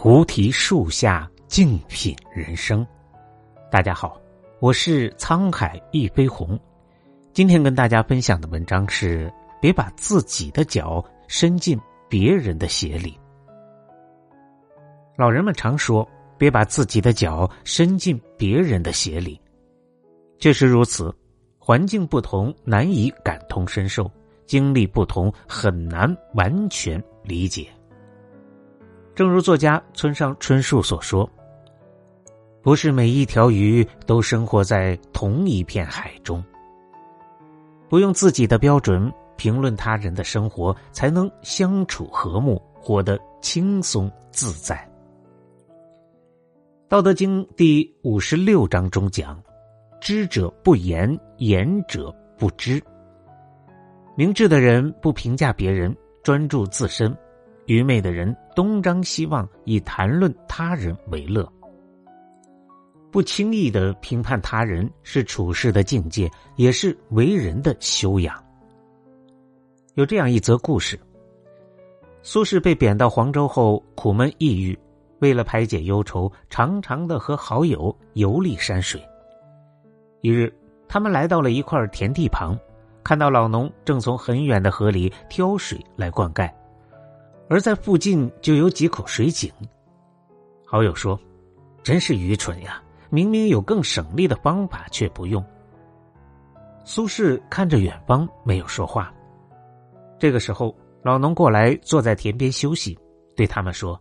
菩提树下静品人生。大家好，我是沧海一飞鸿。今天跟大家分享的文章是：别把自己的脚伸进别人的鞋里。老人们常说，别把自己的脚伸进别人的鞋里。确实如此，环境不同，难以感同身受；经历不同，很难完全理解。正如作家村上春树所说：“不是每一条鱼都生活在同一片海中。不用自己的标准评论他人的生活，才能相处和睦，活得轻松自在。”《道德经》第五十六章中讲：“知者不言，言者不知。”明智的人不评价别人，专注自身。愚昧的人东张西望，以谈论他人为乐。不轻易的评判他人，是处事的境界，也是为人的修养。有这样一则故事：苏轼被贬到黄州后，苦闷抑郁，为了排解忧愁，常常的和好友游历山水。一日，他们来到了一块田地旁，看到老农正从很远的河里挑水来灌溉。而在附近就有几口水井，好友说：“真是愚蠢呀！明明有更省力的方法，却不用。”苏轼看着远方，没有说话。这个时候，老农过来坐在田边休息，对他们说：“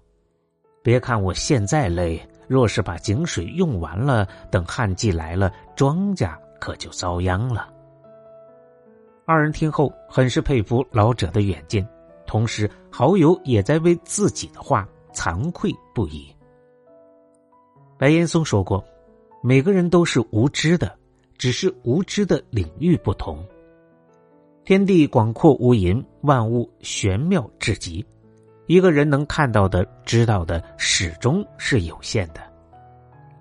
别看我现在累，若是把井水用完了，等旱季来了，庄稼可就遭殃了。”二人听后，很是佩服老者的远见。同时，好友也在为自己的话惭愧不已。白岩松说过：“每个人都是无知的，只是无知的领域不同。天地广阔无垠，万物玄妙至极。一个人能看到的、知道的，始终是有限的。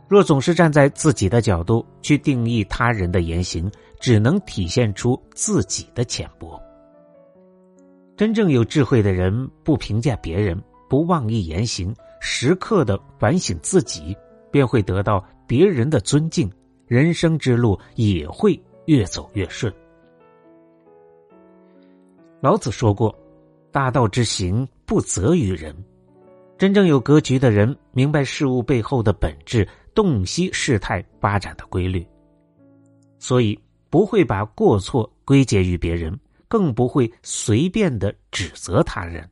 若总是站在自己的角度去定义他人的言行，只能体现出自己的浅薄。”真正有智慧的人，不评价别人，不妄议言行，时刻的反省自己，便会得到别人的尊敬，人生之路也会越走越顺。老子说过：“大道之行，不责于人。”真正有格局的人，明白事物背后的本质，洞悉事态发展的规律，所以不会把过错归结于别人。更不会随便的指责他人。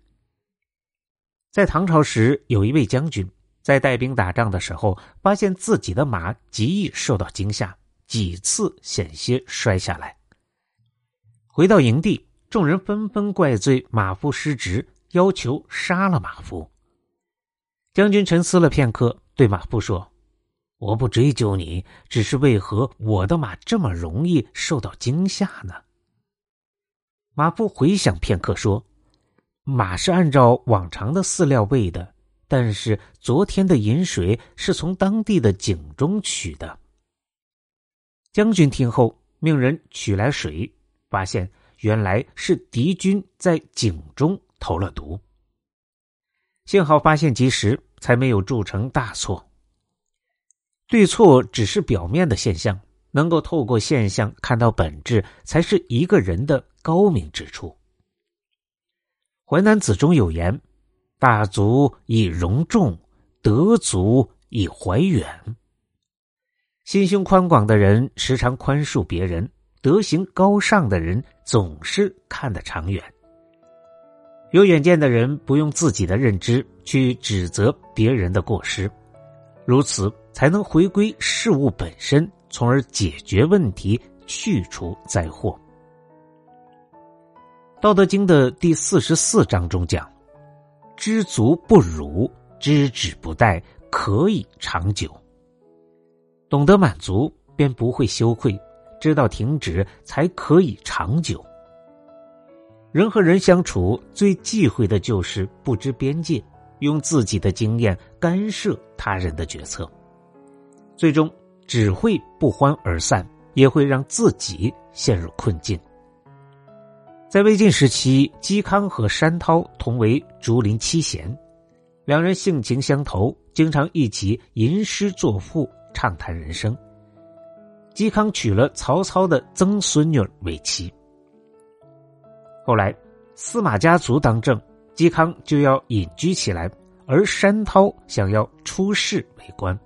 在唐朝时，有一位将军在带兵打仗的时候，发现自己的马极易受到惊吓，几次险些摔下来。回到营地，众人纷纷怪罪马夫失职，要求杀了马夫。将军沉思了片刻，对马夫说：“我不追究你，只是为何我的马这么容易受到惊吓呢？”马夫回想片刻，说：“马是按照往常的饲料喂的，但是昨天的饮水是从当地的井中取的。”将军听后，命人取来水，发现原来是敌军在井中投了毒。幸好发现及时，才没有铸成大错。对错只是表面的现象。能够透过现象看到本质，才是一个人的高明之处。《淮南子》中有言：“大足以容众，德足以怀远。”心胸宽广的人时常宽恕别人，德行高尚的人总是看得长远。有远见的人不用自己的认知去指责别人的过失，如此才能回归事物本身。从而解决问题，去除灾祸。《道德经》的第四十四章中讲：“知足不辱，知止不殆，可以长久。”懂得满足，便不会羞愧；知道停止，才可以长久。人和人相处，最忌讳的就是不知边界，用自己的经验干涉他人的决策，最终。只会不欢而散，也会让自己陷入困境。在魏晋时期，嵇康和山涛同为竹林七贤，两人性情相投，经常一起吟诗作赋，畅谈人生。嵇康娶了曹操的曾孙女为妻。后来，司马家族当政，嵇康就要隐居起来，而山涛想要出仕为官。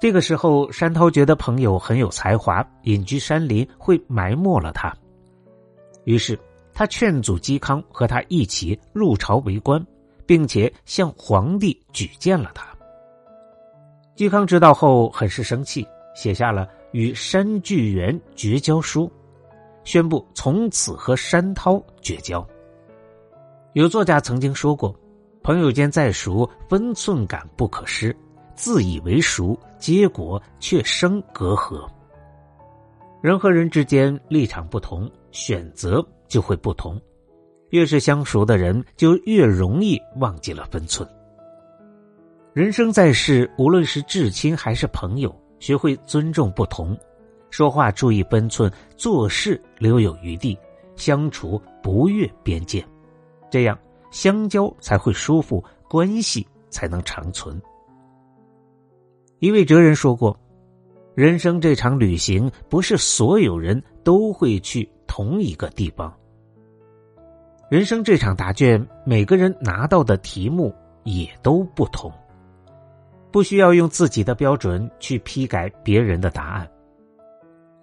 这个时候，山涛觉得朋友很有才华，隐居山林会埋没了他，于是他劝阻嵇康和他一起入朝为官。并且向皇帝举荐了他。嵇康知道后很是生气，写下了与山巨源绝交书，宣布从此和山涛绝交。有作家曾经说过：“朋友间再熟，分寸感不可失；自以为熟，结果却生隔阂。”人和人之间立场不同，选择就会不同。越是相熟的人，就越容易忘记了分寸。人生在世，无论是至亲还是朋友，学会尊重不同，说话注意分寸，做事留有余地，相处不越边界，这样相交才会舒服，关系才能长存。一位哲人说过：“人生这场旅行，不是所有人都会去同一个地方。”人生这场答卷，每个人拿到的题目也都不同，不需要用自己的标准去批改别人的答案。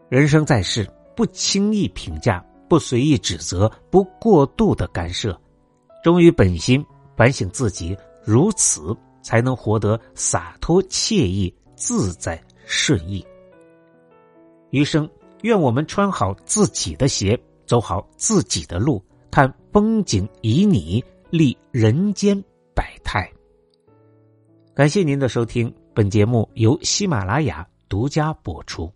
人生在世，不轻易评价，不随意指责，不过度的干涉，忠于本心，反省自己，如此才能活得洒脱惬意、自在顺意。余生，愿我们穿好自己的鞋，走好自己的路。看风景以你立人间百态。感谢您的收听，本节目由喜马拉雅独家播出。